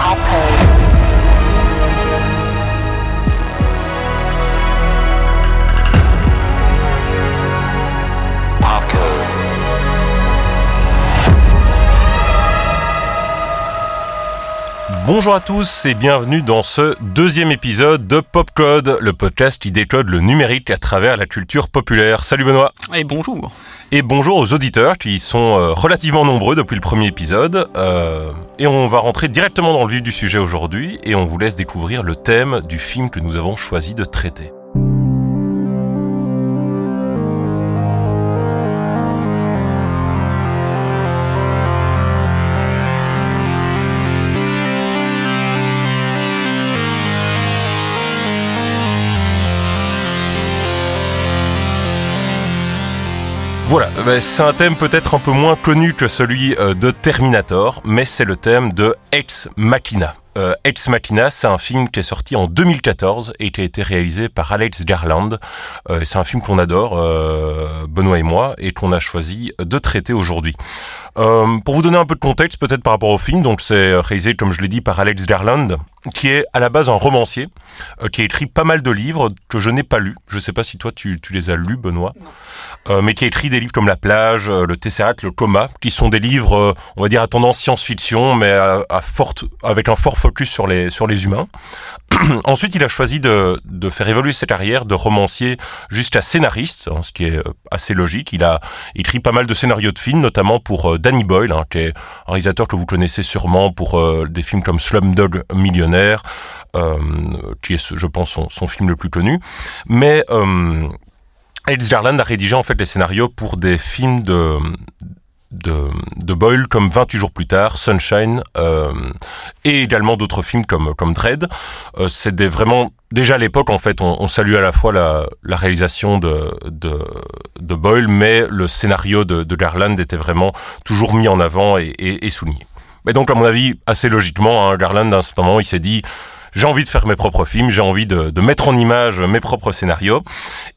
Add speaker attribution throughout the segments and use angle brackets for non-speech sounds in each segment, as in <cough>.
Speaker 1: Apple. Bonjour à tous et bienvenue dans ce deuxième épisode de Popcode, le podcast qui décode le numérique à travers la culture populaire. Salut Benoît.
Speaker 2: Et bonjour.
Speaker 1: Et bonjour aux auditeurs qui sont euh, relativement nombreux depuis le premier épisode. Euh, et on va rentrer directement dans le vif du sujet aujourd'hui et on vous laisse découvrir le thème du film que nous avons choisi de traiter. C'est un thème peut-être un peu moins connu que celui euh, de Terminator, mais c'est le thème de Ex Machina. Euh, Ex Machina, c'est un film qui est sorti en 2014 et qui a été réalisé par Alex Garland. Euh, c'est un film qu'on adore, Benoît et moi, et qu'on a choisi de traiter aujourd'hui. Pour vous donner un peu de contexte, peut-être par rapport au film, donc c'est réalisé, comme je l'ai dit, par Alex Garland qui est à la base un romancier, euh, qui a écrit pas mal de livres que je n'ai pas lus. Je ne sais pas si toi tu, tu les as lus, Benoît, euh, mais qui a écrit des livres comme La plage, euh, Le Tesseract, Le coma, qui sont des livres, on va dire à tendance science-fiction, mais à, forte, avec un fort focus sur les sur les humains. <clears throat> Ensuite, il a choisi de, de faire évoluer sa carrière de romancier jusqu'à scénariste, hein, ce qui est assez logique. Il a écrit pas mal de scénarios de films, notamment pour Danny Boyle, hein, qui est un réalisateur que vous connaissez sûrement pour des films comme Slumdog Millionaire euh, qui est, je pense, son, film le plus connu. Mais euh, Alex Garland a rédigé en fait les scénarios pour des films de de, de Boyle comme 28 jours plus tard, Sunshine euh, et également d'autres films comme comme Dread. Euh, c'est des vraiment déjà à l'époque en fait on, on salue à la fois la, la réalisation de, de, de Boyle mais le scénario de, de Garland était vraiment toujours mis en avant et, et, et souligné. Et donc, à mon avis, assez logiquement, hein, Garland, à un certain moment, il s'est dit, j'ai envie de faire mes propres films, j'ai envie de, de, mettre en image mes propres scénarios.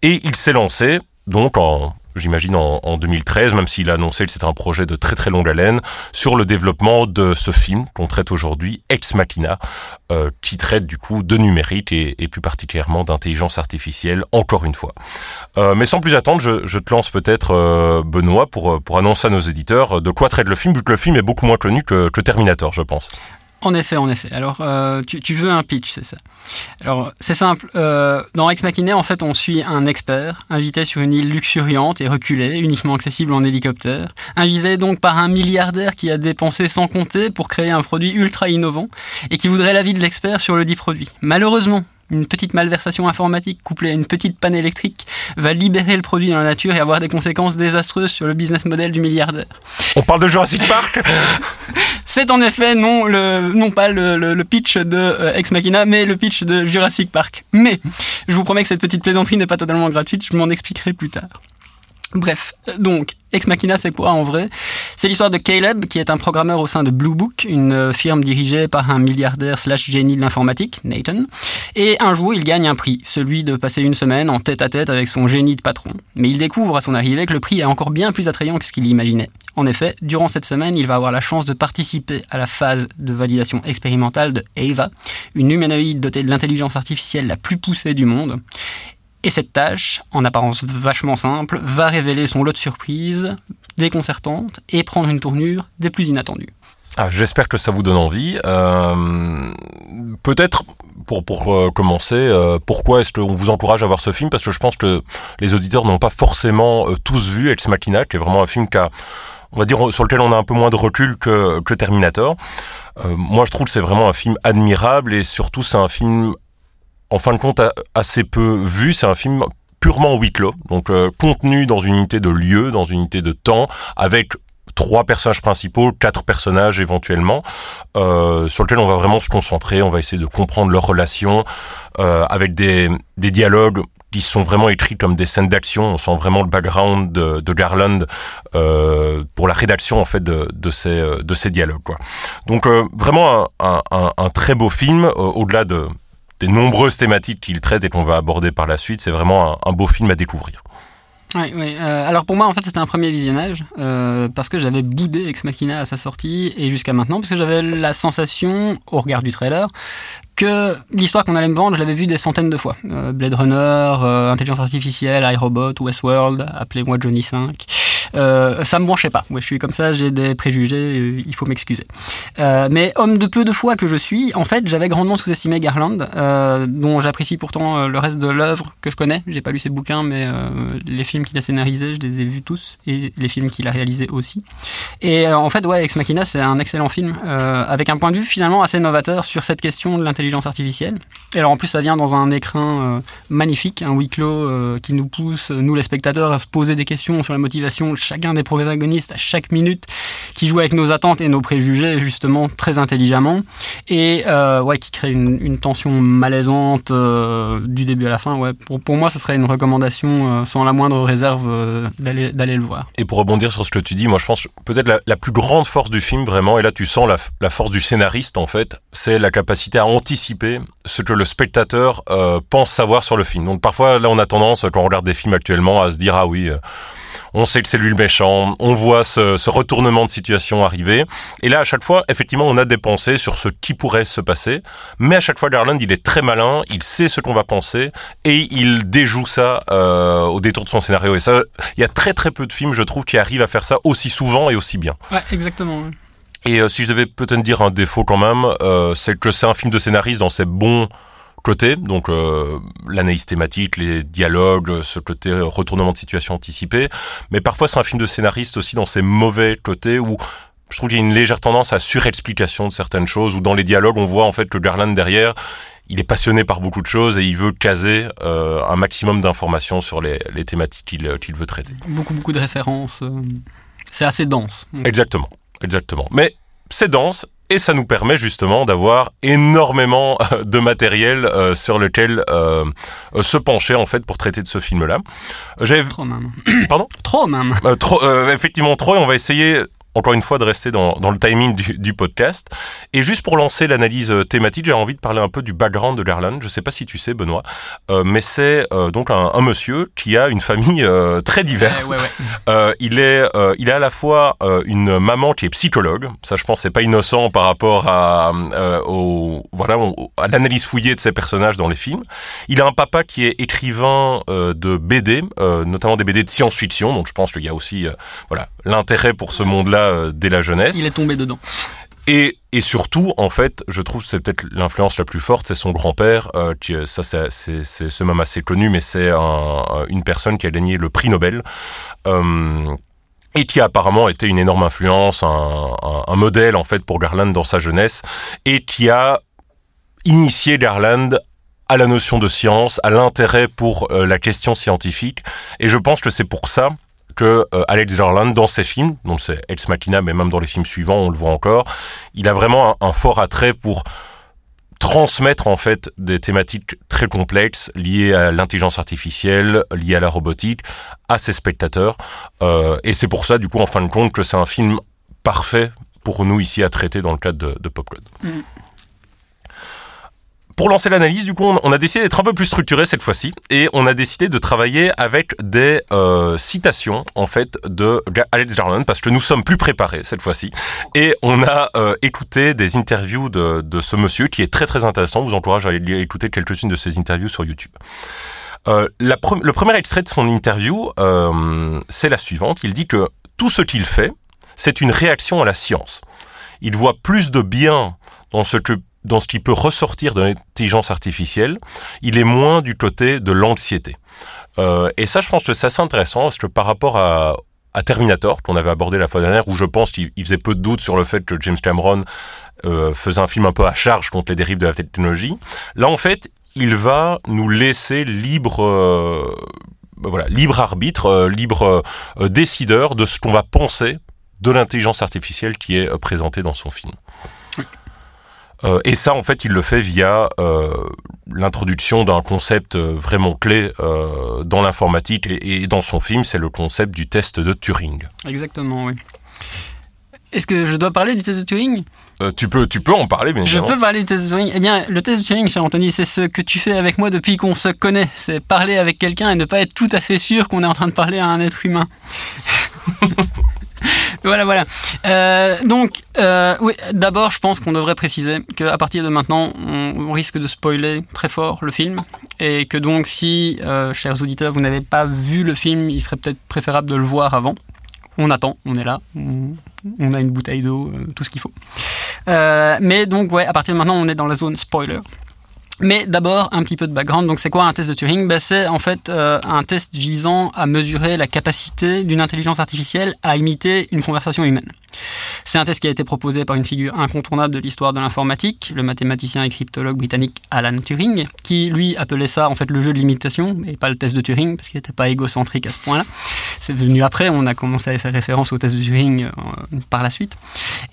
Speaker 1: Et il s'est lancé, donc en j'imagine en, 2013, même s'il a annoncé que c'était un projet de très très longue haleine, sur le développement de ce film qu'on traite aujourd'hui, Ex Machina, euh, qui traite du coup de numérique et, plus particulièrement d'intelligence artificielle, encore une fois. Euh, mais sans plus attendre, je, te lance peut-être, euh, Benoît, pour, pour annoncer à nos éditeurs de quoi traite le film, vu que le film est beaucoup moins connu que, que Terminator, je pense.
Speaker 2: En effet, en effet. Alors, euh, tu, tu, veux un pitch, c'est ça. Alors, c'est simple. Euh, dans Ex Machina, en fait, on suit un expert invité sur une île luxuriante et reculée, uniquement accessible en hélicoptère, invité donc par un milliardaire qui a dépensé sans compter pour créer un produit ultra innovant et qui voudrait l'avis de l'expert sur le dit produit. Malheureusement, une petite malversation informatique couplée à une petite panne électrique va libérer le produit dans la nature et avoir des conséquences désastreuses sur le business model du milliardaire.
Speaker 1: On parle de Jurassic Park? <laughs>
Speaker 2: C'est en effet non, le, non pas le, le, pitch de euh, Ex Machina, mais le pitch de Jurassic Park. Mais je vous promets que cette petite plaisanterie n'est pas totalement gratuite, je m'en expliquerai plus tard. Bref, donc, Ex Machina, c'est quoi en vrai? C'est l'histoire de Caleb, qui est un programmeur au sein de Blue Book, une euh, firme dirigée par un milliardaire slash génie de l'informatique, Nathan. Et un jour, il gagne un prix, celui de passer une semaine en tête à tête avec son génie de patron. Mais il découvre à son arrivée que le prix est encore bien plus attrayant que ce qu'il imaginait. En effet, durant cette semaine, il va avoir la chance de participer à la phase de validation expérimentale de Ava, une humanoïde dotée de l'intelligence artificielle la plus poussée du monde. Et cette tâche, en apparence vachement simple, va révéler son lot de surprises déconcertantes et prendre une tournure des plus inattendues.
Speaker 1: Ah, J'espère que ça vous donne envie. Euh, Peut-être pour, pour euh, commencer, euh, pourquoi est-ce qu'on vous encourage à voir ce film? Parce que je pense que les auditeurs n'ont pas forcément tous vu Ex Machina, qui est vraiment un film qui a, on va dire, sur lequel on a un peu moins de recul que, que Terminator. Moi, je trouve que c'est vraiment un film admirable et surtout, c'est un film en fin de compte assez peu vu. C'est un film purement huis clos, donc euh, contenu dans une unité de lieu, dans une unité de temps, avec trois personnages principaux, quatre personnages éventuellement, euh, sur lesquels on va vraiment se concentrer, on va essayer de comprendre leurs relations, euh, avec des, des dialogues qui sont vraiment écrits comme des scènes d'action. On sent vraiment le background de, de Garland euh, pour la rédaction en fait de, de ces de ces dialogues. Quoi. Donc euh, vraiment un, un, un, très beau film euh, au-delà de des nombreuses thématiques qu'il traite et qu'on va aborder par la suite. C'est vraiment un, beau film à découvrir.
Speaker 2: Oui, oui. Euh, alors pour moi, en fait, c'était un premier visionnage euh, parce que j'avais boudé Ex Machina à sa sortie et jusqu'à maintenant parce que j'avais la sensation, au regard du trailer, que l'histoire qu'on allait me vendre, je l'avais vue des centaines de fois. Euh, Blade Runner, Intelligence Artificielle, iRobot, Westworld, appelez-moi Johnny 5. Euh, ça me branchait pas. Ouais, je suis comme ça, j'ai des préjugés, euh, il faut m'excuser. Euh, mais homme de peu de foi que je suis, en fait, j'avais grandement sous-estimé Garland, dont j'apprécie pourtant le reste de l'œuvre que je connais. J'ai pas lu ses bouquins, mais les films qu'il a scénarisés, je les ai vus tous, et les films qu'il a réalisés aussi. Et en fait, ouais, Ex Machina, c'est un excellent film, avec un point de vue finalement assez novateur sur cette question de l'intelligence artificielle. Et alors en plus, ça vient dans un écrin magnifique, un huis clos qui nous pousse, nous les spectateurs, à se poser des questions sur la motivation chacun des protagonistes à chaque minute qui joue avec nos attentes et nos préjugés justement très intelligemment. Et euh, ouais qui crée une, une tension malaisante euh, du début à la fin. Ouais pour, pour moi ce serait une recommandation euh, sans la moindre réserve euh, d'aller d'aller le voir.
Speaker 1: Et pour rebondir sur ce que tu dis moi je pense peut-être la, la, plus grande force du film vraiment et là tu sens la, la force du scénariste en fait c'est la capacité à anticiper ce que le spectateur euh, pense savoir sur le film. Donc parfois là on a tendance quand on regarde des films actuellement à se dire ah oui on sait que c'est lui le méchant, on voit ce, ce, retournement de situation arriver. Et là, à chaque fois, effectivement, on a des pensées sur ce qui pourrait se passer. Mais à chaque fois, Garland, il est très malin, il sait ce qu'on va penser et il déjoue ça euh, au détour de son scénario. Et ça, il y a très très peu de films, je trouve, qui arrivent à faire ça aussi souvent et aussi bien.
Speaker 2: Ouais, exactement.
Speaker 1: Et euh, si je devais peut-être dire un défaut quand même, euh, c'est que c'est un film de scénariste dans ses bons côté, donc euh, l'analyse thématique, les dialogues, ce côté retournement de situation anticipé, mais parfois c'est un film de scénariste aussi dans ses mauvais côtés où je trouve qu'il y a une légère tendance à surexplication de certaines choses, où dans les dialogues on voit en fait que Garland derrière, il est passionné par beaucoup de choses et il veut caser euh, un maximum d'informations sur les, les thématiques qu'il veut traiter.
Speaker 2: Beaucoup beaucoup de références, euh, c'est assez dense.
Speaker 1: Exactement, exactement. Mais c'est dense et ça nous permet justement d'avoir énormément euh, de matériel euh, sur lequel euh, euh, se pencher en fait pour traiter de ce film-là.
Speaker 2: J'avais trop même.
Speaker 1: Pardon
Speaker 2: Trop même.
Speaker 1: Euh, trop, effectivement trop. Et on va essayer encore une fois de rester dans, dans le timing du, du, podcast. Et juste pour lancer l'analyse thématique, j'ai envie de parler un peu du background de Garland. Je sais pas si tu sais, Benoît, euh, mais c'est euh, donc un, un, monsieur qui a une famille euh, très diverse.
Speaker 2: Ouais, ouais,
Speaker 1: ouais. il est, il est à la fois une maman qui est psychologue. Ça, je pense, c'est pas innocent par rapport à, au, voilà, à l'analyse fouillée de ses personnages dans les films. Il a un papa qui est écrivain de BD, notamment des BD de science-fiction. Donc, je pense qu'il y a aussi, voilà, l'intérêt pour ce monde-là euh, dès la jeunesse.
Speaker 2: Il est tombé dedans.
Speaker 1: Et, et surtout, en fait, je trouve c'est peut-être l'influence la plus forte, c'est son grand-père. Euh, qui, ça, c'est, c'est, c'est ce même assez connu, mais c'est un, une personne qui a gagné le prix Nobel. Euh, et qui a apparemment été une énorme influence, un, un, un, modèle en fait pour Garland dans sa jeunesse, et qui a initié Garland à la notion de science, à l'intérêt pour euh, la question scientifique. Et je pense que c'est pour ça que euh, Alex Garland, dans ses films, donc c'est Ex Machina, mais même dans les films suivants, on le voit encore, il a vraiment un, fort attrait pour transmettre en fait des thématiques très complexes liées à l'intelligence artificielle, liées à la robotique, à ses spectateurs. Euh, et c'est pour ça, du coup, en fin de compte, que c'est un film parfait pour nous ici à traiter dans le cadre de, de Popcode. Mm pour lancer l'analyse, du coup, on a décidé d'être un peu plus structuré cette fois-ci et on a décidé de travailler avec des euh, citations en fait de Alex Garland parce que nous sommes plus préparés cette fois-ci et on a euh, écouté des interviews de, ce monsieur qui est très très intéressant. Je vous encourage à écouter quelques-unes de ses interviews sur YouTube. Euh, le premier extrait de son interview, c'est la suivante. Il dit que tout ce qu'il fait, c'est une réaction à la science. Il voit plus de bien dans ce que dans ce qui peut ressortir de l'intelligence artificielle, il est moins du côté de l'anxiété. Euh, et ça, je pense que c'est assez intéressant parce que par rapport à, Terminator, qu'on avait abordé la fois dernière, où je pense qu'il faisait peu de doutes sur le fait que James Cameron euh, faisait un film un peu à charge contre les dérives de la technologie, là, en fait, il va nous laisser libre... Euh, voilà, libre arbitre, libre décideur de ce qu'on va penser de l'intelligence artificielle qui est présentée dans son film. Euh, et ça, en fait, il le fait via euh, l'introduction d'un concept euh, vraiment clé euh, dans l'informatique et, et, dans son film, c'est le concept du test de Turing.
Speaker 2: Exactement, oui. Est-ce que je dois parler du test de Turing?
Speaker 1: Tu peux, tu peux en parler, bien
Speaker 2: Je peux parler du test de Turing. Eh bien, le test de Turing, cher Anthony, c'est ce que tu fais avec moi depuis qu'on se connaît. C'est parler avec quelqu'un et ne pas être tout à fait sûr qu'on est en train de parler à un être humain. <laughs> <laughs> voilà, voilà. Euh, donc, euh, oui, d'abord, je pense qu'on devrait préciser qu'à partir de maintenant, on, risque de spoiler très fort le film. Et que donc, si, euh, chers auditeurs, vous n'avez pas vu le film, il serait peut-être préférable de le voir avant. On attend, on est là, on, a une bouteille d'eau, tout ce qu'il faut. Mais donc, ouais, à partir de maintenant, on est dans la zone spoiler. Mais d'abord, un petit peu de background. Donc, c'est quoi un test de Turing? Ben, C'est en fait euh, un test visant à mesurer la capacité d'une intelligence artificielle à imiter une conversation humaine. C'est un test qui a été proposé par une figure incontournable de l'histoire de l'informatique, le mathématicien et cryptologue britannique Alan Turing, qui lui appelait ça en fait le jeu de l'imitation et pas le test de Turing parce qu'il n'était pas égocentrique à ce point-là. C'est venu après, on a commencé à faire référence au test de Turing euh, par la suite.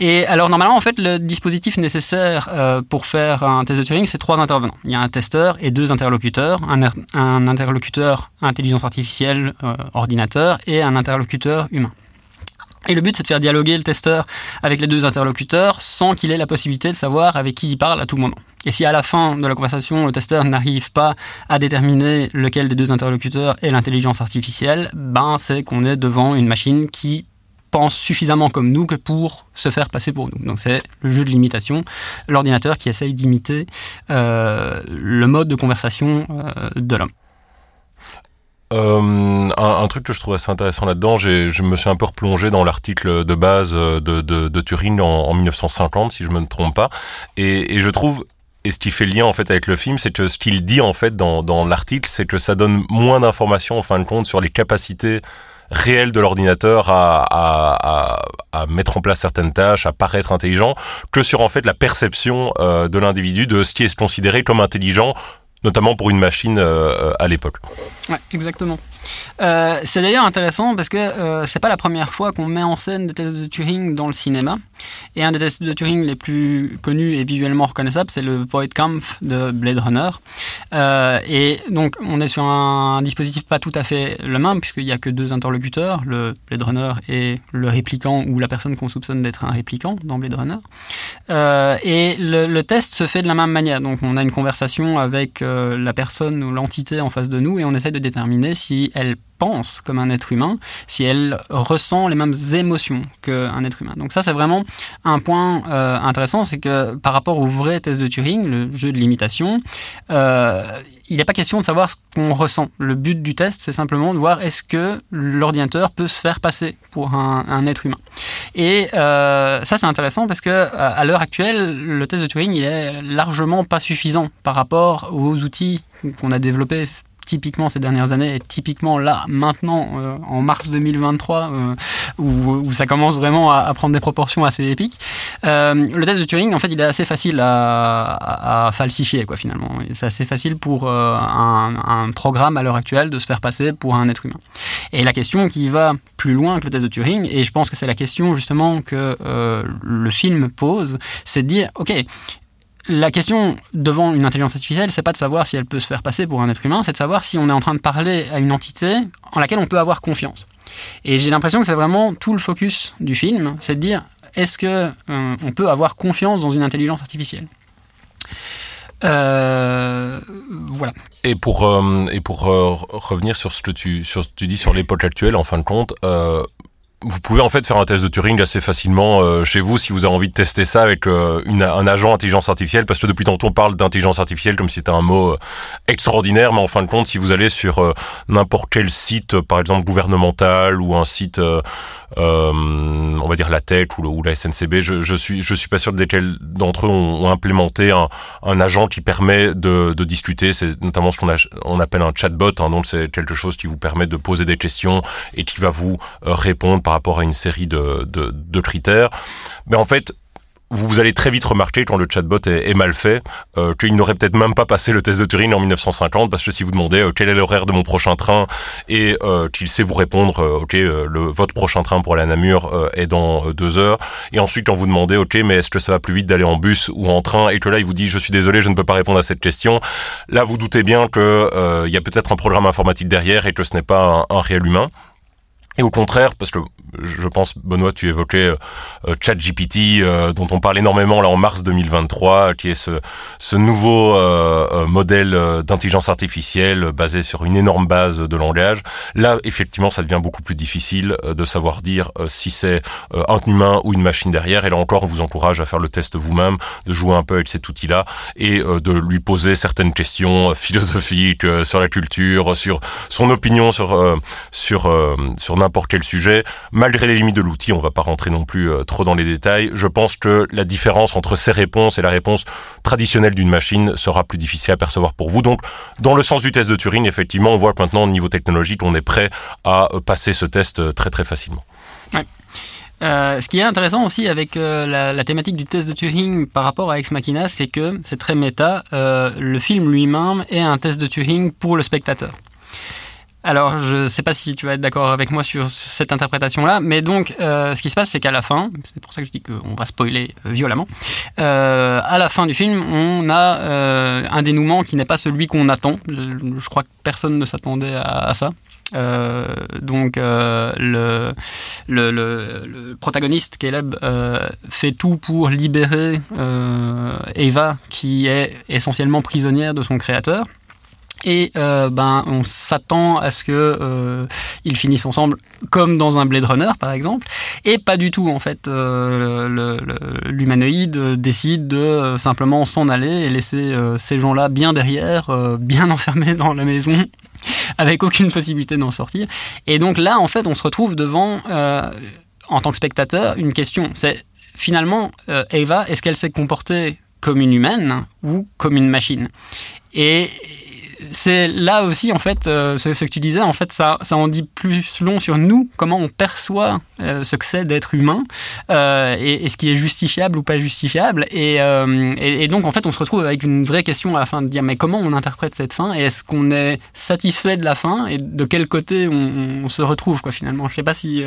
Speaker 2: Et alors normalement en fait le dispositif nécessaire euh, pour faire un test de Turing c'est trois intervenants. Il y a un testeur et deux interlocuteurs, un, interlocuteur intelligence artificielle euh, ordinateur et un interlocuteur humain. Et le but, c'est de faire dialoguer le testeur avec les deux interlocuteurs sans qu'il ait la possibilité de savoir avec qui il parle à tout moment. Et si à la fin de la conversation, le testeur n'arrive pas à déterminer lequel des deux interlocuteurs est l'intelligence artificielle, ben c'est qu'on est devant une machine qui pense suffisamment comme nous que pour se faire passer pour nous. Donc c'est le jeu de l'imitation, l'ordinateur qui essaye d'imiter euh, le mode de conversation euh, de l'homme.
Speaker 1: Euh, un, truc que je trouve assez intéressant là-dedans, je me suis un peu replongé dans l'article de base de, de, Turing en, en, 1950, si je me trompe pas, et, et, je trouve et ce qui fait lien en fait avec le film, c'est que ce qu'il dit en fait dans, dans l'article, c'est que ça donne moins d'informations en fin de compte sur les capacités réelles de l'ordinateur à, mettre en place certaines tâches, à paraître intelligent, que sur en fait la perception euh, de l'individu de ce qui est considéré comme intelligent notamment pour une machine euh, à l'époque.
Speaker 2: Ouais, exactement. Euh, c'est d'ailleurs intéressant parce que euh, c'est pas la première fois qu'on met en scène des tests de Turing dans le cinéma. Et un des tests de Turing les plus connus et visuellement reconnaissables, c'est le Void Kampf de Blade Runner. Euh, et donc, on est sur un dispositif pas tout à fait le même, puisqu'il n'y a que deux interlocuteurs, le Blade Runner et le répliquant, ou la personne qu'on soupçonne d'être un répliquant dans Blade Runner. Euh, et le, le, test se fait de la même manière. Donc, on a une conversation avec la personne ou l'entité en face de nous, et on essaie de déterminer si elle pense comme un être humain, si elle ressent les mêmes émotions qu'un être humain. Donc ça, c'est vraiment un point euh, intéressant, c'est que par rapport au vrai test de Turing, le jeu de l'imitation, euh, il n'est pas question de savoir ce qu'on ressent. Le but du test, c'est simplement de voir est-ce que l'ordinateur peut se faire passer pour un, être humain. Et euh, ça, c'est intéressant parce que à l'heure actuelle, le test de Turing, il est largement pas suffisant par rapport aux outils qu'on a développés typiquement ces dernières années et typiquement là, maintenant, euh, en mars 2023, euh, où, ça commence vraiment à, prendre des proportions assez épiques. Euh, le test de Turing, en fait, il est assez facile à, falsifier, quoi, finalement. C'est assez facile pour un, programme à l'heure actuelle de se faire passer pour un être humain. Et la question qui va plus loin que le test de Turing, et je pense que c'est la question justement que le film pose, c'est de dire, ok, la question devant une intelligence artificielle, c'est pas de savoir si elle peut se faire passer pour un être humain, c'est de savoir si on est en train de parler à une entité en laquelle on peut avoir confiance. Et j'ai l'impression que c'est vraiment tout le focus du film, c'est de dire est-ce que euh, on peut avoir confiance dans une intelligence artificielle? Euh, voilà.
Speaker 1: Et pour euh, et pour revenir sur ce que tu sur ce que tu dis sur l'époque actuelle, en fin de compte, vous pouvez en fait faire un test de Turing assez facilement euh, chez vous si vous avez envie de tester ça avec euh, une, un agent intelligence artificielle parce que depuis tantôt on parle d'intelligence artificielle comme si c'était un mot euh, extraordinaire mais en fin de compte si vous allez sur euh, n'importe quel site par exemple gouvernemental ou un site euh, on va dire la tech ou, la SNCB je, je, suis je suis pas sûr desquels d'entre eux ont, ont implémenté un, un, agent qui permet de, de discuter. C'est notamment ce qu'on on appelle un chatbot hein, donc c'est quelque chose qui vous permet de poser des questions et qui va vous répondre par rapport à une série de, de, critères. Mais en fait, vous allez très vite remarquer quand le chatbot est, mal fait euh, qu'il n'aurait peut-être même pas passé le test de Turing en 1950 parce que si vous demandez euh, quel est l'horaire de mon prochain train et euh, qu'il sait vous répondre ok le, votre prochain train pour à Namur est dans deux heures et ensuite quand vous demandez ok mais est-ce que ça va plus vite d'aller en bus ou en train et que là il vous dit je suis désolé je ne peux pas répondre à cette question là vous doutez bien que il y a peut-être un programme informatique derrière et que ce n'est pas un réel humain et au contraire, parce que je pense, Benoît, tu évoquais euh, ChatGPT, euh, dont on parle énormément là en mars 2023, qui est ce, ce nouveau euh, modèle d'intelligence artificielle basé sur une énorme base de langage. Là, effectivement, ça devient beaucoup plus difficile de savoir dire si c'est un humain ou une machine derrière. Et là encore, on vous encourage à faire le test vous-même, de jouer un peu avec cet outil-là et de lui poser certaines questions philosophiques sur la culture, sur son opinion sur sur sur n'importe quel sujet malgré les limites de l'outil, on va pas rentrer non plus euh, trop dans les détails. Je pense que la différence entre ces réponses et la réponse traditionnelle d'une machine sera plus difficile à percevoir pour vous. Donc, dans le sens du test de Turing, effectivement, on voit que maintenant, au niveau technologique, on est prêt à euh, passer ce test euh, très très facilement.
Speaker 2: ce qui est intéressant aussi avec la, thématique du test de Turing par rapport à Ex Machina, c'est que c'est très méta. le film lui-même est un test de Turing pour le spectateur. Alors, je ne sais pas si tu vas être d'accord avec moi sur cette interprétation-là, mais donc, euh, ce qui se passe, c'est qu'à la fin, c'est pour ça que je dis qu'on va spoiler euh, violemment, euh, à la fin du film, on a un dénouement qui n'est pas celui qu'on attend. Je, crois que personne ne s'attendait à, ça. donc le, le, le, protagoniste Caleb fait tout pour libérer Eva qui est essentiellement prisonnière de son créateur et euh, ben on s'attend à ce que euh, ils finissent ensemble comme dans un Blade Runner par exemple. Et pas du tout en fait euh, l'humanoïde décide de simplement s'en aller et laisser ces gens-là bien derrière bien <laughs> enfermés dans la maison avec aucune possibilité d'en sortir. Et donc là en fait on se retrouve devant en tant que spectateur une question. C'est finalement Eva est-ce qu'elle s'est comportée comme une humaine ou comme une machine? Et c'est là aussi, en fait, euh, ce, que tu disais, en fait, ça, ça en dit plus long sur nous, comment on perçoit euh, ce que c'est d'être humain, euh, et, ce qui est justifiable ou pas justifiable. Et, donc, en fait, on se retrouve avec une vraie question à la fin de dire, mais comment on interprète cette fin, et est-ce qu'on est satisfait de la fin, et de quel côté on, se retrouve, quoi, finalement? Je sais pas si...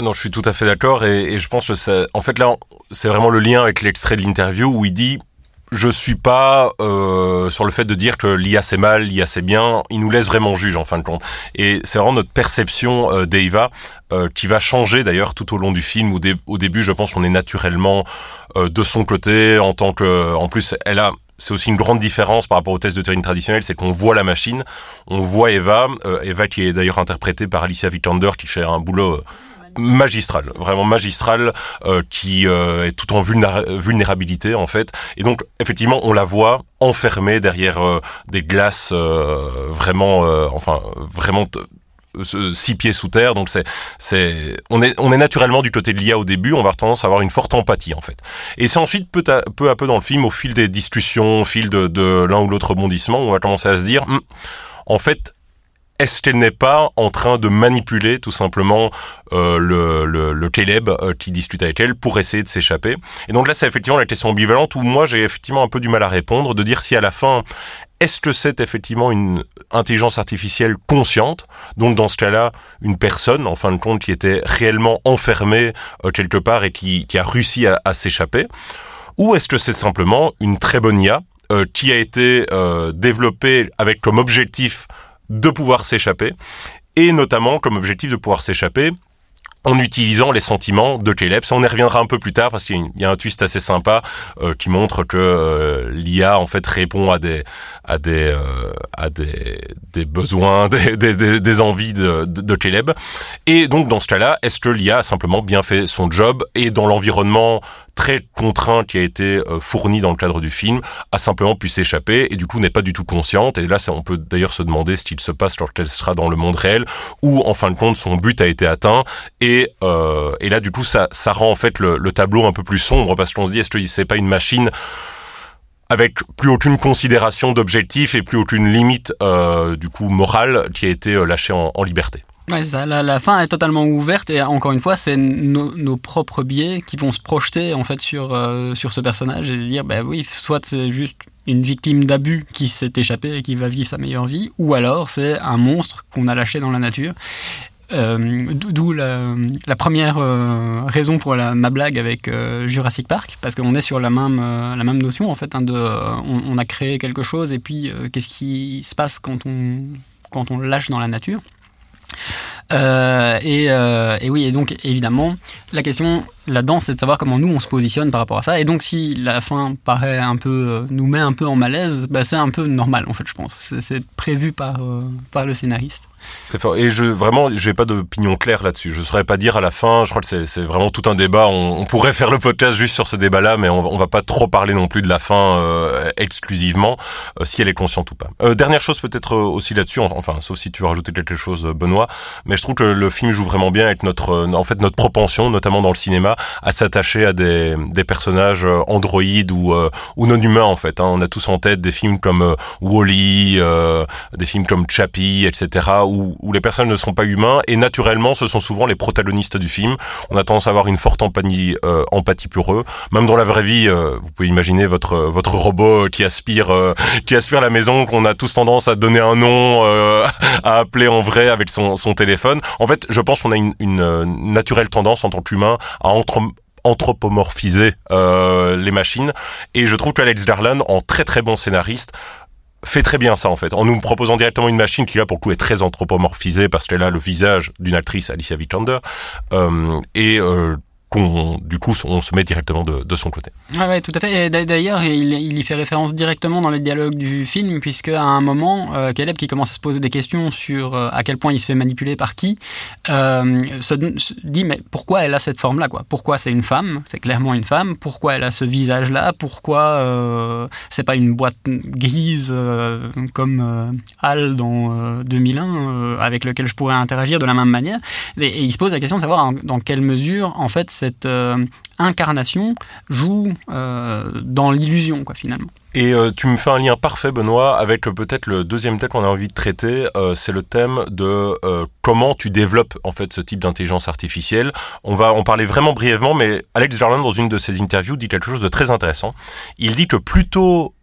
Speaker 1: Non, je suis tout à fait d'accord et, et, je pense que ça, en fait là, c'est vraiment le lien avec l'extrait de l'interview où il dit je suis pas euh, sur le fait de dire que l'IA c'est mal, l'IA c'est bien. Il nous laisse vraiment juge en fin de compte. Et c'est vraiment notre perception euh, d'Eva euh, qui va changer d'ailleurs tout au long du film. Où au début, je pense qu'on est naturellement euh, de son côté en tant que. En plus, elle a c'est aussi une grande différence par rapport au test de Turing traditionnel, c'est qu'on voit la machine, on voit Eva, euh, Eva qui est d'ailleurs interprétée par Alicia Vikander qui fait un boulot magistral, vraiment magistral, euh, qui euh, est tout en vulnérabilité en fait. Et donc effectivement, on la voit enfermée derrière euh, des glaces vraiment, enfin vraiment six pieds sous terre. Donc c'est, c'est, on est, on est naturellement du côté de l'IA au début. On va tendance à avoir une forte empathie en fait. Et c'est ensuite peu à, peu à peu dans le film, au fil des discussions, au fil de, de l'un ou l'autre rebondissement, on va commencer à se dire, hum, en fait, est-ce qu'elle n'est pas en train de manipuler tout simplement euh, le, le, le Caleb euh, qui discute avec elle pour essayer de s'échapper? Et donc là, c'est effectivement la question ambivalente où moi j'ai effectivement un peu du mal à répondre, de dire si à la fin est-ce que c'est effectivement une intelligence artificielle consciente? Donc dans ce cas-là, une personne, en fin de compte, qui était réellement enfermée euh, quelque part et qui, qui a réussi à, à s'échapper? Ou est-ce que c'est simplement une très bonne IA euh, qui a été euh, développée avec comme objectif de pouvoir s'échapper, et notamment comme objectif de pouvoir s'échapper en utilisant les sentiments de Caleb. Ça, on y reviendra un peu plus tard parce qu'il y a un twist assez sympa euh, qui montre que euh, l'IA en fait répond à des à des euh, à des, des besoins, <laughs> des, des, des envies de, de, de, Caleb. Et donc dans ce cas-là, est-ce que l'IA a simplement bien fait son job et dans l'environnement très contraint qui a été fourni dans le cadre du film, a simplement pu s'échapper et du coup n'est pas du tout consciente. Et là, on peut d'ailleurs se demander ce qu'il se passe lorsqu'elle sera dans le monde réel, ou en fin de compte son but a été atteint et euh, et, là, du coup, ça, ça rend en fait le, tableau un peu plus sombre parce qu'on se dit, est-ce que c'est pas une machine avec plus aucune considération d'objectif et plus aucune limite euh, du coup morale qui a été euh, lâchée en, liberté?
Speaker 2: Ouais, ça, la, fin est totalement ouverte et encore une fois, c'est nos, propres biais qui vont se projeter en fait sur sur ce personnage et dire bah oui, soit c'est juste une victime d'abus qui s'est échappée et qui va vivre sa meilleure vie, ou alors c'est un monstre qu'on a lâché dans la nature. Euh, d'où la, première euh, raison pour la, ma blague avec euh, Jurassic Park, parce qu'on est sur la même, la même notion en fait, hein, de, on, a créé quelque chose et puis qu'est-ce qui se passe quand on, quand on lâche dans la nature. Et, et, oui, et donc évidemment, la question là-dedans, c'est de savoir comment nous on se positionne par rapport à ça. Et donc, si la fin paraît un peu, nous met un peu en malaise, bah, c'est un peu normal en fait, je pense. C'est prévu par, par le scénariste.
Speaker 1: Très fort. Et je vraiment, j'ai pas d'opinion claire là-dessus. Je saurais pas dire à la fin. Je crois que c'est vraiment tout un débat. On, on, pourrait faire le podcast juste sur ce débat-là, mais on, on, va pas trop parler non plus de la fin euh, exclusivement, euh, si elle est consciente ou pas. Euh, dernière chose peut-être euh, aussi là-dessus, enfin, sauf si tu veux rajouter quelque chose, Benoît. Mais je trouve que le film joue vraiment bien avec notre, en fait, notre propension, notamment dans le cinéma, à s'attacher à des, des personnages androïdes ou, ou non humains en fait. Hein. On a tous en tête des films comme Wally, des films comme Chappie, etc. où les personnages ne sont pas humains et naturellement ce sont souvent les protagonistes du film. On a tendance à avoir une forte empathie, euh, empathie pour eux. Même dans la vraie vie, euh, vous pouvez imaginer votre votre robot qui aspire euh, qui aspire la maison qu'on a tous tendance à donner un nom, euh, <laughs> à appeler en vrai avec son, son téléphone. En fait, je pense qu'on a une, une naturelle tendance en tant qu'humain à anthropomorphiser euh, les machines et je trouve qu'Alex Garland en très très bon scénariste fait très bien ça en fait, en nous proposant directement une machine qui là pour le coup est très anthropomorphisée parce qu'elle a le visage d'une actrice Alicia Vikander euh, et euh, qu'on du coup on se met directement de, son côté.
Speaker 2: Ah ouais, tout à fait. D'ailleurs, il, il, y fait référence directement dans les dialogues du film, puisque à un moment, euh, Caleb qui commence à se poser des questions sur euh, à quel point il se fait manipuler par qui, euh, se, dit mais pourquoi elle a cette forme-là quoi? Pourquoi c'est une femme? C'est clairement une femme. Pourquoi elle a ce visage-là? Pourquoi c'est pas une boîte grise comme Hal dans 2001 avec lequel je pourrais interagir de la même manière? Et, et, il se pose la question de savoir dans quelle mesure en fait cette euh, incarnation joue euh, dans l'illusion, quoi, finalement.
Speaker 1: Et euh, tu me fais un lien parfait, Benoît, avec peut-être le deuxième thème qu'on a envie de traiter. C'est le thème de comment tu développes en fait ce type d'intelligence artificielle. On va en parler vraiment brièvement, mais Alex Garland, dans une de ses interviews, dit quelque chose de très intéressant. Il dit que plutôt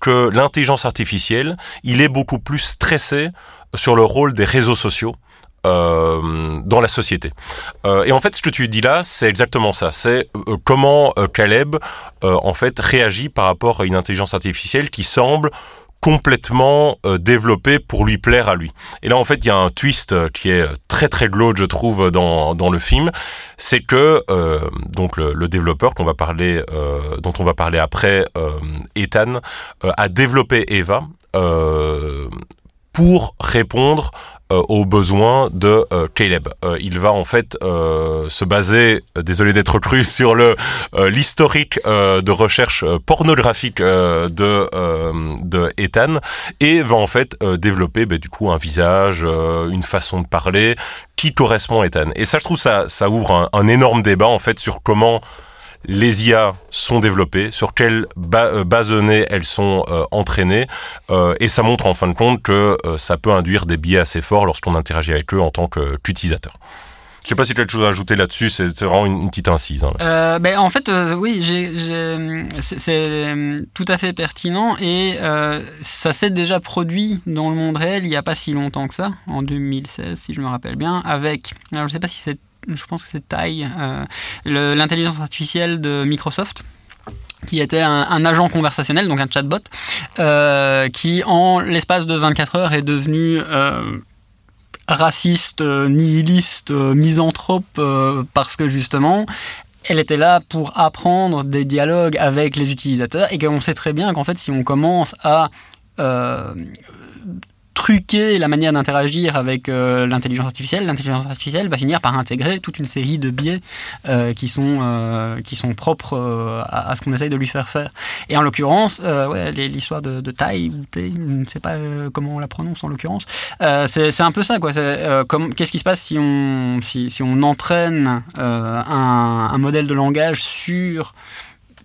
Speaker 1: que l'intelligence artificielle, il est beaucoup plus stressé sur le rôle des réseaux sociaux euh, dans la société. Euh, et en fait, ce que tu dis là, c'est exactement ça. C'est euh, comment euh, Caleb, euh, en fait, réagit par rapport à une intelligence artificielle qui semble complètement développée pour lui plaire à lui. Et là, en fait, il y a un twist qui est très très glauque, je trouve, dans, dans le film. C'est que donc le, le développeur qu'on va parler, dont on va parler après, Ethan, a développé Eva pour répondre euh, aux besoins de euh, Caleb. Euh, il va en fait se baser, désolé d'être cru, <laughs> sur le l'historique de recherche pornographique de de Ethan et va en fait développer bah, du coup un visage, une façon de parler qui correspond à Ethan. Et ça, je trouve ça ça ouvre un, un énorme débat en fait sur comment les IA sont développées, sur quelle ba base de données elles sont euh, entraînées, euh, et ça montre en fin de compte que euh, ça peut induire des biais assez forts lorsqu'on interagit avec eux en tant qu'utilisateur. Je sais pas si tu as quelque chose à ajouter là-dessus, c'est vraiment une, petite incise. Hein.
Speaker 2: Euh, ben, en fait, euh, oui, c'est tout à fait pertinent et euh, ça s'est déjà produit dans le monde réel il n'y a pas si longtemps que ça, en 2016 si je me rappelle bien, avec, alors je sais pas si c'est je pense que c'est Tai, euh, l'intelligence artificielle de Microsoft qui était un, agent conversationnel, donc un chatbot, euh, qui en l'espace de 24 heures est devenu euh, raciste, nihiliste, misanthrope, parce que justement, elle était là pour apprendre des dialogues avec les utilisateurs et qu'on sait très bien qu'en fait, si on commence à truquer la manière d'interagir avec euh, l'intelligence artificielle, l'intelligence artificielle va finir par intégrer toute une série de biais euh, qui sont euh, qui sont propres à, ce qu'on essaye de lui faire faire. Et en l'occurrence, l'histoire de, de Tai, je ne sais pas comment on la prononce en l'occurrence, c'est un peu ça. Qu'est-ce qui se passe si on si, si on entraîne un, un modèle de langage sur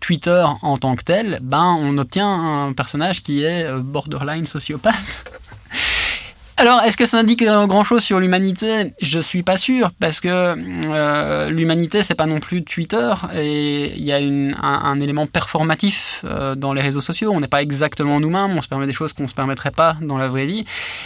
Speaker 2: Twitter en tant que tel, ben on obtient un personnage qui est borderline sociopathe. Alors, est-ce que ça indique grand-chose sur l'humanité? Je suis pas sûr, parce que euh, l'humanité, c'est pas non plus Twitter, et il y a un, élément performatif euh, dans les réseaux sociaux. On n'est pas exactement nous-mêmes, on se permet des choses qu'on se permettrait pas dans la vraie vie.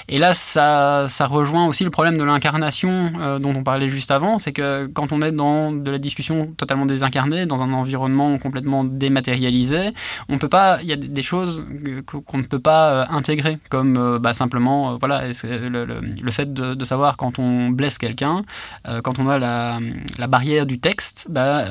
Speaker 2: Et là, ça, ça rejoint aussi le problème de l'incarnation euh, dont on parlait juste avant, c'est que quand on est dans de la discussion totalement désincarnée, dans un environnement complètement dématérialisé, on peut pas, il y a des choses qu'on ne peut pas intégrer, comme bah, simplement, voilà, le, fait de, savoir quand on blesse quelqu'un, quand on a la, barrière du texte, bah,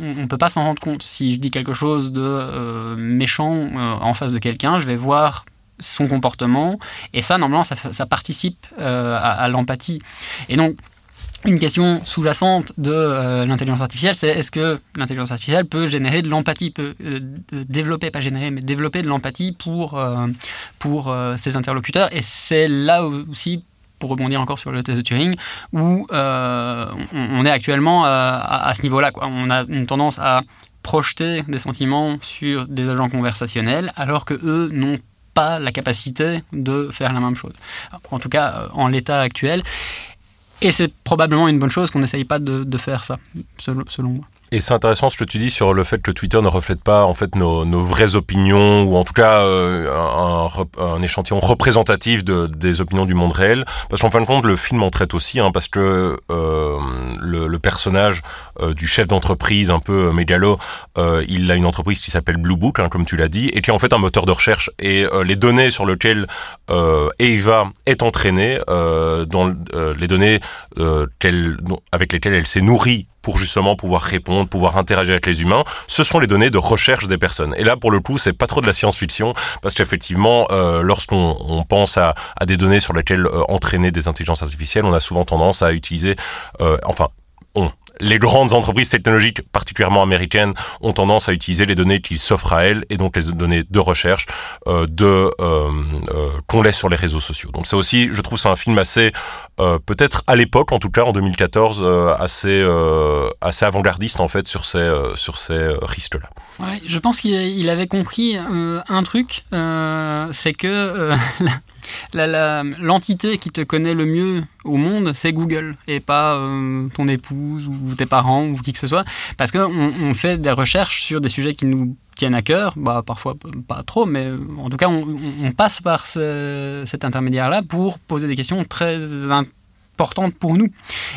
Speaker 2: on ne peut pas s'en rendre compte. Si je dis quelque chose de méchant en face de quelqu'un, je vais voir son comportement, et ça, normalement, ça, ça participe à, à l'empathie. Et donc, une question sous-jacente de euh, l'intelligence artificielle, c'est est-ce que l'intelligence artificielle peut générer de l'empathie, peut euh, développer, pas générer, mais développer de l'empathie pour, euh, pour ses interlocuteurs? Et c'est là aussi, pour rebondir encore sur le test de Turing, où on, est actuellement à, ce niveau-là. On a une tendance à projeter des sentiments sur des agents conversationnels, alors que eux n'ont pas la capacité de faire la même chose. En tout cas, en l'état actuel. Et c'est probablement une bonne chose qu'on n'essaye pas de, faire ça, selon moi.
Speaker 1: Et c'est intéressant ce que tu dis sur le fait que Twitter ne reflète pas en fait nos, nos vraies opinions ou en tout cas euh, un, un, échantillon représentatif de, des opinions du monde réel. Parce qu'en fin de compte, le film en traite aussi, hein, parce que euh, le, le, personnage euh, du chef d'entreprise un peu mégalo, euh, il a une entreprise qui s'appelle Blue Book, hein, comme tu l'as dit, et qui est en fait un moteur de recherche. Et les données sur lesquelles Eva est entraînée, dans les données avec lesquelles elle s'est nourrie pour justement pouvoir répondre, pouvoir interagir avec les humains, ce sont les données de recherche des personnes. Et là, pour le coup, c'est pas trop de la science-fiction, parce qu'effectivement, euh, lorsqu'on on pense à, des données sur lesquelles euh, entraîner des intelligences artificielles, on a souvent tendance à utiliser, euh, enfin, les grandes entreprises technologiques, particulièrement américaines, ont tendance à utiliser les données qu'ils s'offrent à elles et donc les données de recherche euh, de euh, euh, qu'on laisse sur les réseaux sociaux. Donc c'est aussi, je trouve, c'est un film assez, peut-être à l'époque, en tout cas en 2014, assez assez avant-gardiste en fait sur ces sur ces risques-là.
Speaker 2: Ouais, je pense qu'il avait compris un truc, c'est que <laughs> l'entité qui te connaît le mieux au monde, c'est Google et pas euh, ton épouse ou tes parents ou qui que ce soit. Parce qu'on on fait des recherches sur des sujets qui nous tiennent à cœur, bah, parfois pas trop, mais en tout cas, on, passe par cet intermédiaire-là pour poser des questions très importantes pour nous.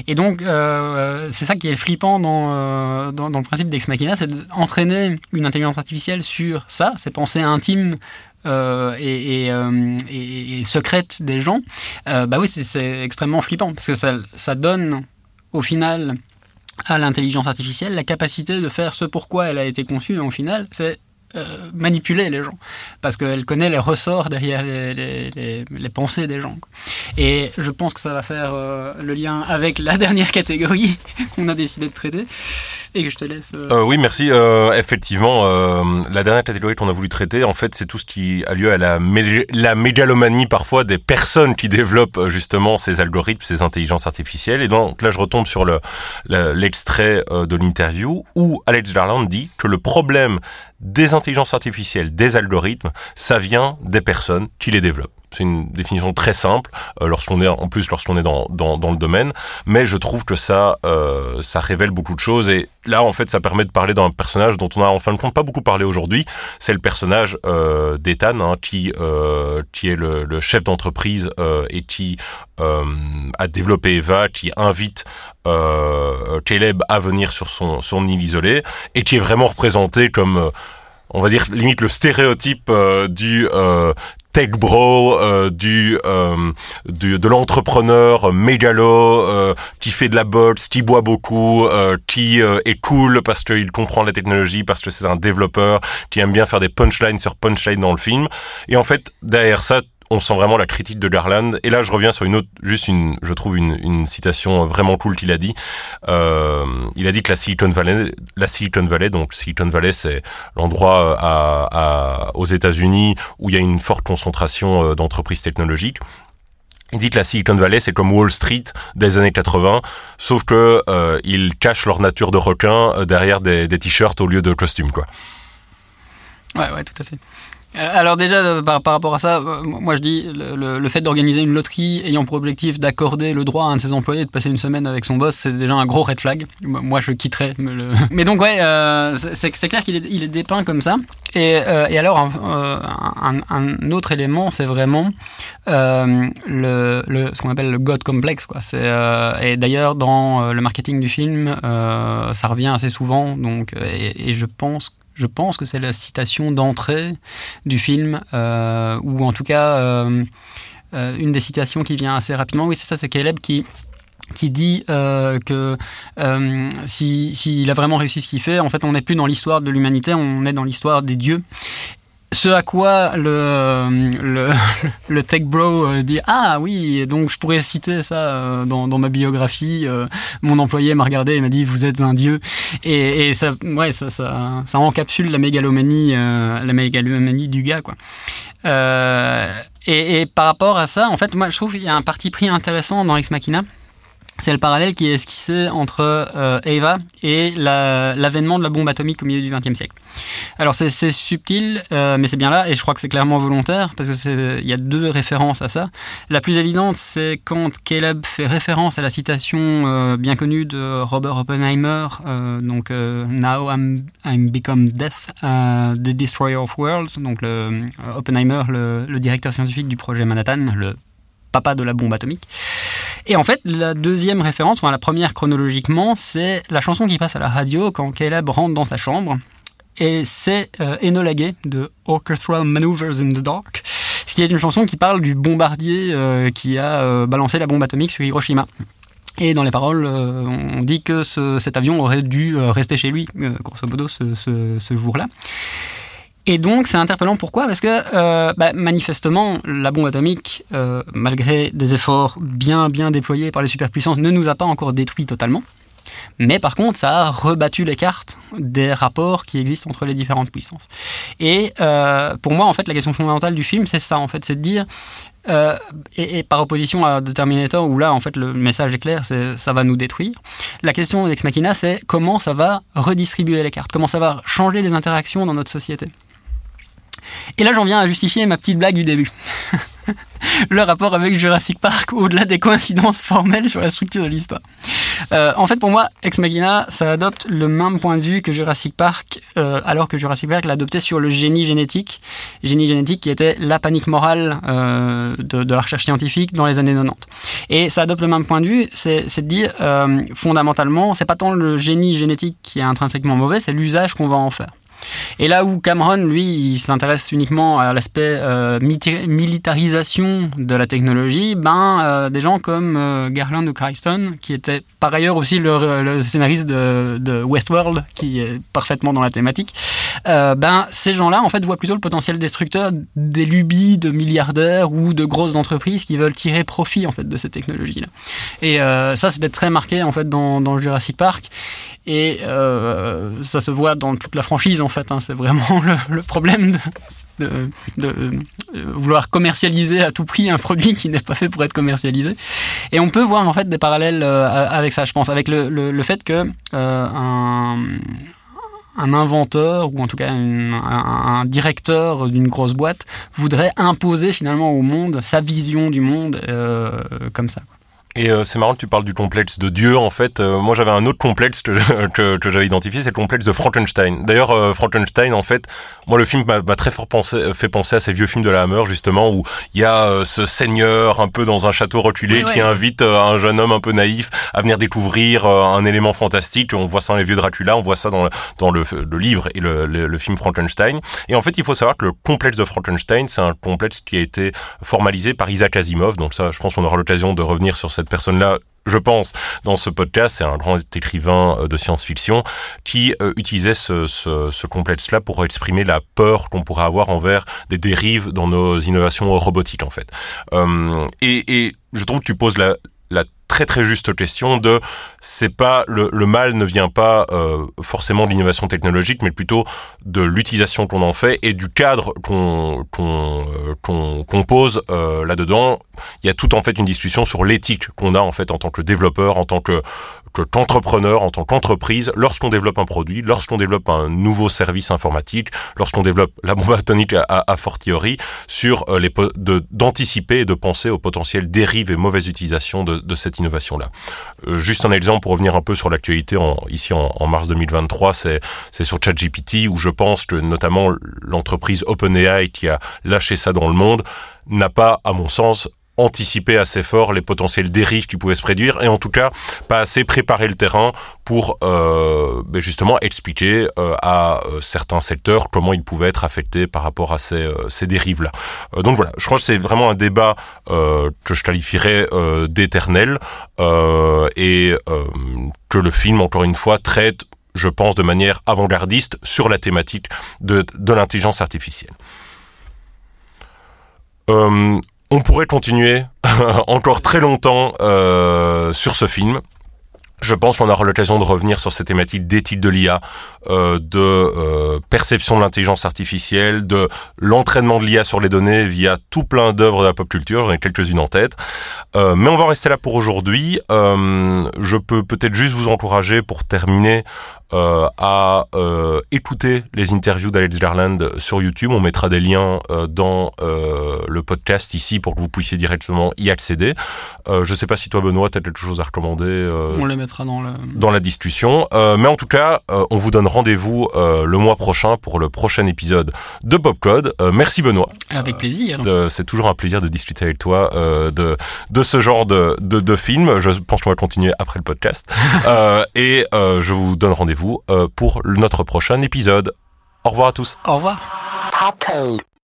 Speaker 2: Et donc, euh, c'est ça qui est flippant dans, euh, dans, dans, le principe d'Ex Machina, c'est d'entraîner une intelligence artificielle sur ça, ces pensées intimes euh, et, euh, et, secrète des gens, euh, bah oui, c'est extrêmement flippant parce que ça, ça donne au final à l'intelligence artificielle la capacité de faire ce pourquoi elle a été conçue. Et au final, c'est manipuler les gens parce qu'elle connaît les ressorts derrière les, les, les, pensées des gens. Et je pense que ça va faire le lien avec la <laughs> dernière catégorie qu'on a décidé de traiter <laughs> et que je te laisse.
Speaker 1: Euh... euh oui, merci. effectivement, la dernière catégorie qu'on a voulu traiter, en fait, c'est tout ce qui a lieu à la, la mégalomanie parfois des personnes qui développent justement ces algorithmes, ces intelligences artificielles. Et donc là, je retombe sur l'extrait le, de l'interview où Alex Garland dit que le problème des intelligences artificielles, des algorithmes, ça vient des personnes qui les développent. C'est une définition très simple euh, lorsqu'on est en plus lorsqu'on est dans, dans, dans, le domaine, mais je trouve que ça euh, ça révèle beaucoup de choses et là en fait ça permet de parler d'un personnage dont on a en fin de compte pas beaucoup parlé aujourd'hui. C'est le personnage euh, d'Ethan hein, qui euh, qui est le, chef d'entreprise et qui a développé Eva, qui invite Caleb à venir sur son son île isolée et qui est vraiment représenté comme on va dire limite le stéréotype du tech bro, euh, du, euh, du, de l'entrepreneur mégalo euh, qui fait de la boxe, qui boit beaucoup, euh, qui euh, est cool parce qu'il comprend la technologie, parce que c'est un développeur, qui aime bien faire des punchlines sur punchlines dans le film. Et en fait, derrière ça, on sent vraiment la critique de Garland. Et là, je reviens sur une autre, juste une, je trouve une, citation vraiment cool qu'il a dit. Euh, il a dit que la Silicon Valley, donc Silicon Valley, c'est l'endroit à, aux États-Unis où il y a une forte concentration euh, d'entreprises technologiques. Il dit que la Silicon Valley, c'est comme Wall Street des années 80, sauf que euh, ils cachent leur nature de requin euh, derrière des, des t-shirts au lieu de costumes, quoi.
Speaker 2: Ouais, ouais, tout à fait. Euh, alors déjà, euh, par, par, rapport à ça, euh, moi je dis, le, le fait d'organiser une loterie ayant pour objectif d'accorder le droit à un de ses employés de passer une semaine avec son boss, c'est déjà un gros red flag. Moi je quitterais. <laughs> Mais donc ouais, c'est clair qu'il est, il est dépeint comme ça. Et, et alors un, autre élément, c'est vraiment le, le, ce qu'on appelle le God complex. Quoi. et d'ailleurs dans le marketing du film, ça revient assez souvent. Donc, et, et je pense je pense que c'est la citation d'entrée du film, euh, ou en tout cas, euh, une des citations qui vient assez rapidement. Oui, c'est ça, c'est Caleb qui dit euh, que euh, s'il si, a vraiment réussi ce qu'il fait, en fait, on n'est plus dans l'histoire de l'humanité, on est dans l'histoire des dieux. Ce à quoi le, le, <laughs> le tech bro euh, dit Ah oui, donc je pourrais citer ça euh, dans, dans ma biographie. Euh, mon employé m'a regardé et m'a dit Vous êtes un dieu. Et, et ça, ouais, ça, ça, ça, encapsule la mégalomanie, la mégalomanie du gars. Quoi. Et, et, par rapport à ça, en fait, moi je trouve qu'il y a un parti pris intéressant dans Ex Machina c'est le parallèle qui est esquissé entre euh, Eva et l'avènement de la bombe atomique au milieu du XXe siècle. Alors c'est subtil, euh, mais c'est bien là, et je crois que c'est clairement volontaire, parce qu'il y a deux références à ça. La plus évidente, c'est quand Caleb fait référence à la citation euh, bien connue de Robert Oppenheimer, donc Now I'm, I'm, become death, the destroyer of worlds, donc Oppenheimer, le directeur scientifique du projet Manhattan, le papa de la bombe atomique. Et en fait, la deuxième référence, enfin la première chronologiquement, c'est la chanson qui passe à la radio quand Caleb rentre dans sa chambre. Et c'est euh, de Orchestral Maneuvers in the Dark, ce qui est une chanson qui parle du bombardier euh, qui a euh, balancé la bombe atomique sur Hiroshima. Et dans les paroles, euh, on dit que ce, cet avion aurait dû rester chez lui, grosso modo, ce jour-là. Et donc c'est interpellant pourquoi? Parce que euh, bah, manifestement la bombe atomique, euh, malgré des efforts bien bien déployés par les superpuissances, ne nous a pas encore détruit totalement. Mais par contre, ça a rebattu les cartes des rapports qui existent entre les différentes puissances. Et euh, pour moi, en fait, la question fondamentale du film, c'est ça, en fait, c'est de dire, et, par opposition à The Terminator, où là, en fait, le message est clair, c'est ça va nous détruire. La question d'Ex Machina, c'est comment ça va redistribuer les cartes, comment ça va changer les interactions dans notre société? Et là, j'en viens à justifier ma petite blague du début. <laughs> le rapport avec Jurassic Park, au-delà des coïncidences formelles sur la structure de l'histoire. Euh, en fait, pour moi, Ex Machina, ça adopte le même point de vue que Jurassic Park, euh, alors que Jurassic Park l'adoptait sur le génie génétique. Génie génétique qui était la panique morale euh, de, de, la recherche scientifique dans les années 90. Et ça adopte le même point de vue, c'est de dire, fondamentalement, c'est pas tant le génie génétique qui est intrinsèquement mauvais, c'est l'usage qu'on va en faire. Et là où Cameron, lui, il s'intéresse uniquement à l'aspect euh, militarisation de la technologie, ben euh, des gens comme euh, Garland ou Crichton, qui était par ailleurs aussi le, scénariste de, de, Westworld, qui est parfaitement dans la thématique, ben ces gens-là en fait voient plutôt le potentiel destructeur des lubies de milliardaires ou de grosses entreprises qui veulent tirer profit en fait de ces technologies-là. Et ça, c'était très marqué en fait dans, dans Jurassic Park. Et euh, ça se voit dans toute la franchise en fait. Hein. C'est vraiment <laughs> le, problème de, de, vouloir commercialiser à tout prix un produit qui n'est pas fait pour être commercialisé. Et on peut voir en fait des parallèles euh, avec ça, je pense, avec le, fait que euh, un, inventeur ou en tout cas un, directeur d'une grosse boîte voudrait imposer finalement au monde sa vision du monde euh, comme ça.
Speaker 1: Et euh, c'est marrant que tu parles du complexe de Dieu. En fait, euh, moi j'avais un autre complexe que, <laughs> que, que j'avais identifié, c'est le complexe de Frankenstein. D'ailleurs, euh, Frankenstein, en fait, moi le film m'a très fort pensé, fait penser à ces vieux films de la Hammer, justement, où il y a ce seigneur un peu dans un château reculé qui invite un jeune homme un peu naïf à venir découvrir un élément fantastique. On voit ça dans les vieux Dracula, on voit ça dans, dans le, le livre et le, le, le, film Frankenstein. Et en fait, il faut savoir que le complexe de Frankenstein, c'est un complexe qui a été formalisé par Isaac Asimov. Donc ça, je pense qu'on aura l'occasion de revenir sur cette personne-là je pense, dans ce podcast, c'est un grand écrivain euh, de science-fiction qui euh, utilisait ce, complexe-là pour exprimer la peur qu'on pourrait avoir envers des dérives dans nos innovations robotiques, en fait. Euh, et, je trouve que tu poses la, très très juste question de c'est pas le, mal ne vient pas forcément de l'innovation technologique mais plutôt de l'utilisation qu'on en fait et du cadre qu'on qu'on pose là dedans il y a tout en fait une discussion sur l'éthique qu'on a en fait en tant que développeur en tant que qu'entrepreneur, en tant qu'entreprise, lorsqu'on développe un produit, lorsqu'on développe un nouveau service informatique, lorsqu'on développe la bombe atomique à, à, fortiori, sur euh, les d'anticiper et de penser aux potentielles dérives et mauvaises utilisations de, de cette innovation-là. Euh, juste un exemple pour revenir un peu sur l'actualité en, ici en, en, mars 2023, c'est sur ChatGPT où je pense que notamment l'entreprise OpenAI qui a lâché ça dans le monde n'a pas, à mon sens, anticiper assez fort les potentiels dérives qui pouvaient se produire et en tout cas pas assez préparer le terrain pour euh, ben justement expliquer euh, à euh, certains secteurs comment ils pouvaient être affectés par rapport à ces, euh, ces dérives là. donc voilà, je crois que c'est vraiment un débat que je qualifierais d'éternel et que le film encore une fois traite je pense de manière avant-gardiste sur la thématique de, de l'intelligence artificielle. Euh, on pourrait continuer <laughs> encore très longtemps euh, sur ce film. Je pense qu'on aura l'occasion de revenir sur ces thématiques d'éthique de l'IA, euh, de euh, perception de l'intelligence artificielle, de l'entraînement de l'IA sur les données via tout plein d'œuvres de la pop culture. J'en ai quelques-unes en tête. Mais on va rester là pour aujourd'hui. Je peux peut-être juste vous encourager pour terminer euh, à euh, écouter les interviews d'Alex Garland sur YouTube. On mettra des liens euh, dans le podcast ici pour que vous puissiez directement y accéder. je sais pas si toi Benoît, tu as quelque chose à recommander.
Speaker 2: on les mettra dans, le...
Speaker 1: dans la discussion. mais en tout cas, on vous donne rendez-vous le mois prochain pour le prochain épisode de Popcode. merci Benoît.
Speaker 2: Avec plaisir.
Speaker 1: C'est toujours un plaisir de discuter avec toi de, de ce genre de, de, de film. Je pense qu'on va continuer après le podcast. <laughs> et je vous donne rendez-vous euh, pour notre prochain épisode. Au revoir à tous.
Speaker 2: Au revoir.